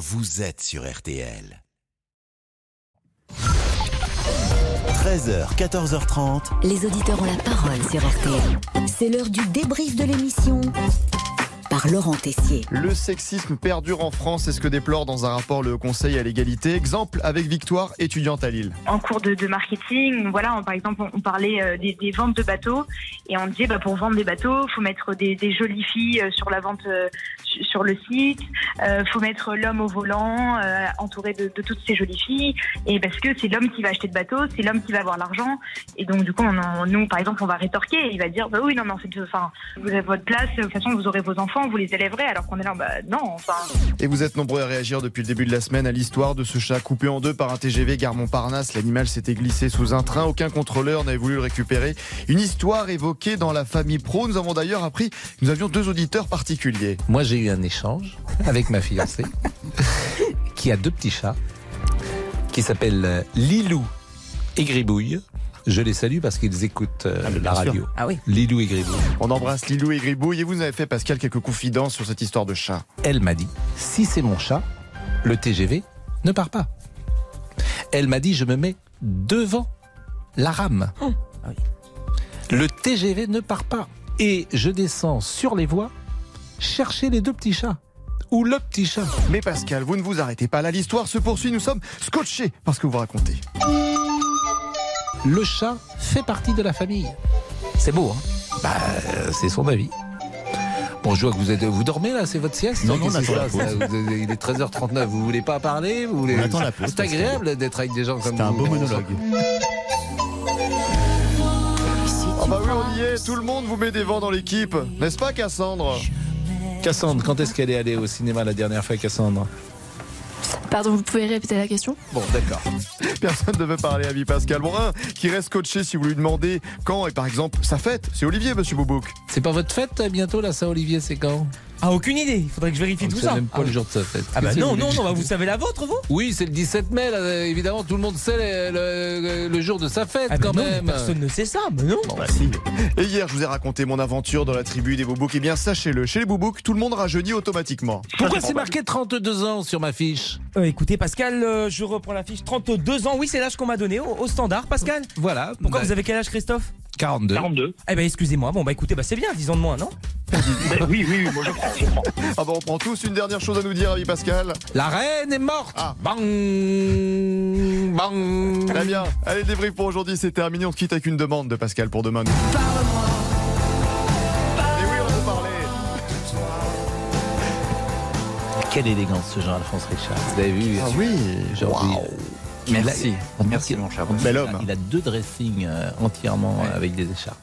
vous êtes sur RTL. 13h, 14h30. Les auditeurs ont la parole sur RTL. C'est l'heure du débrief de l'émission par Laurent Tessier. Le sexisme perdure en France, c'est ce que déplore dans un rapport le Conseil à l'égalité. Exemple avec Victoire, étudiante à Lille. En cours de, de marketing, voilà, on- par exemple, on, on parlait euh, des, des ventes de bateaux et on disait bah, pour vendre des bateaux, faut mettre des, des jolies filles euh, sur la vente euh, sur le site, euh, faut mettre l'homme au volant, euh, entouré de, de toutes ces jolies filles, et parce que c'est l'homme qui va acheter le bateau, c'est l'homme qui va avoir l'argent, et donc du coup, on en- nous, par exemple, on va rétorquer, il va dire bah oui, non, non, c'est enfin, vous avez votre place, de toute façon, vous aurez vos enfants, vous les élèverez, alors qu'on est là, bah non, enfin. Et vous êtes nombreux à réagir depuis le début de la semaine à l'histoire de ce chat coupé en deux par un TGV gare Montparnasse. L'animal s'était glissé sous un train, aucun contrôleur n'avait voulu le récupérer. Une histoire évoquée dans la famille pro. Nous avons d'ailleurs appris que nous avions deux auditeurs particuliers. Moi, j'ai eu un échange avec ma fiancée qui a deux petits chats qui s'appellent euh, Lilou et Gribouille. Je les salue parce qu'ils écoutent euh, la radio. Ah oui. Lilou et Gribouille. On embrasse Lilou et Gribouille et vous nous avez fait, Pascal, quelques confidences sur cette histoire de chat. Elle m'a dit si c'est mon chat, le TGV ne part pas. Elle m'a dit je me mets devant la rame. Ah oui. Le TGV ne part pas. Et je descends sur les voies chercher les deux petits chats. Ou le petit chat. Mais Pascal, vous ne vous arrêtez pas là, l'histoire se poursuit, nous sommes scotchés par ce que vous racontez. le chat fait partie de la famille. C'est beau, hein? Bah, euh, c'est son avis. Bon, je vois que vous êtes, vous dormez là, c'est votre sieste? Non, non, on attend la Vous- Il est 13h39, vous voulez pas parler? Vous voulez... On attend la pause, C'est agréable d'être avec des gens comme C'était un vous. beau monologue. Ah bah oui, on y est, tout le monde vous met des vents dans l'équipe, n'est-ce pas Cassandre? Cassandre, quand est-ce qu'elle est allée au cinéma la dernière fois, Cassandre Pardon, vous pouvez répéter la question Bon, d'accord. Personne ne veut parler à vie Pascal. Bon, un qui reste coaché si vous lui demandez quand est par exemple sa fête. C'est Olivier, monsieur Boubouk. C'est pas votre fête bientôt là, ça, Olivier C'est quand? Ah, aucune idée. Il faudrait que je vérifie On ne tout sait ça. même pas ah, le jour de sa fête. Ah bah non, vous non, non, bah vous savez la vôtre, vous Oui, c'est le 17 mai, là, évidemment, tout le monde sait le, le- le jour de sa fête Ah bah quand non, mais même. personne ne sait ça, mais non. Bah si. Et hier, je vous ai raconté mon aventure dans la tribu des Boubouks. Eh bien, sachez-le, chez les Boubouks, tout le monde rajeunit automatiquement. Pourquoi c'est marqué 32 ans sur ma fiche Euh, écoutez, Pascal, euh, je reprends la fiche. 32 ans, oui, c'est l'âge qu'on m'a donné au, au standard, Pascal. Voilà. Pourquoi Bah, vous avez quel âge, Christophe? 42. 42. Eh ben, excusez-moi. Bon, bah écoutez, bah c'est bien, 10 ans de moins, non? Ben oui, oui, oui, moi je prends, je prends. Ah bah, on prend tous une dernière chose à nous dire, ami Pascal. La reine est morte. Ah. Bang Bang Très bien. Allez, le débrief pour aujourd'hui, c'est terminé. On se quitte avec une demande de Pascal pour demain. nous. Et oui, on veut parler. Quelle élégance ce Jean-Alphonse Richard. Vous avez vu Ah oui. a- Merci. Merci, mon cher. Bel homme. Il a deux dressings euh, entièrement Ouais. avec des écharpes.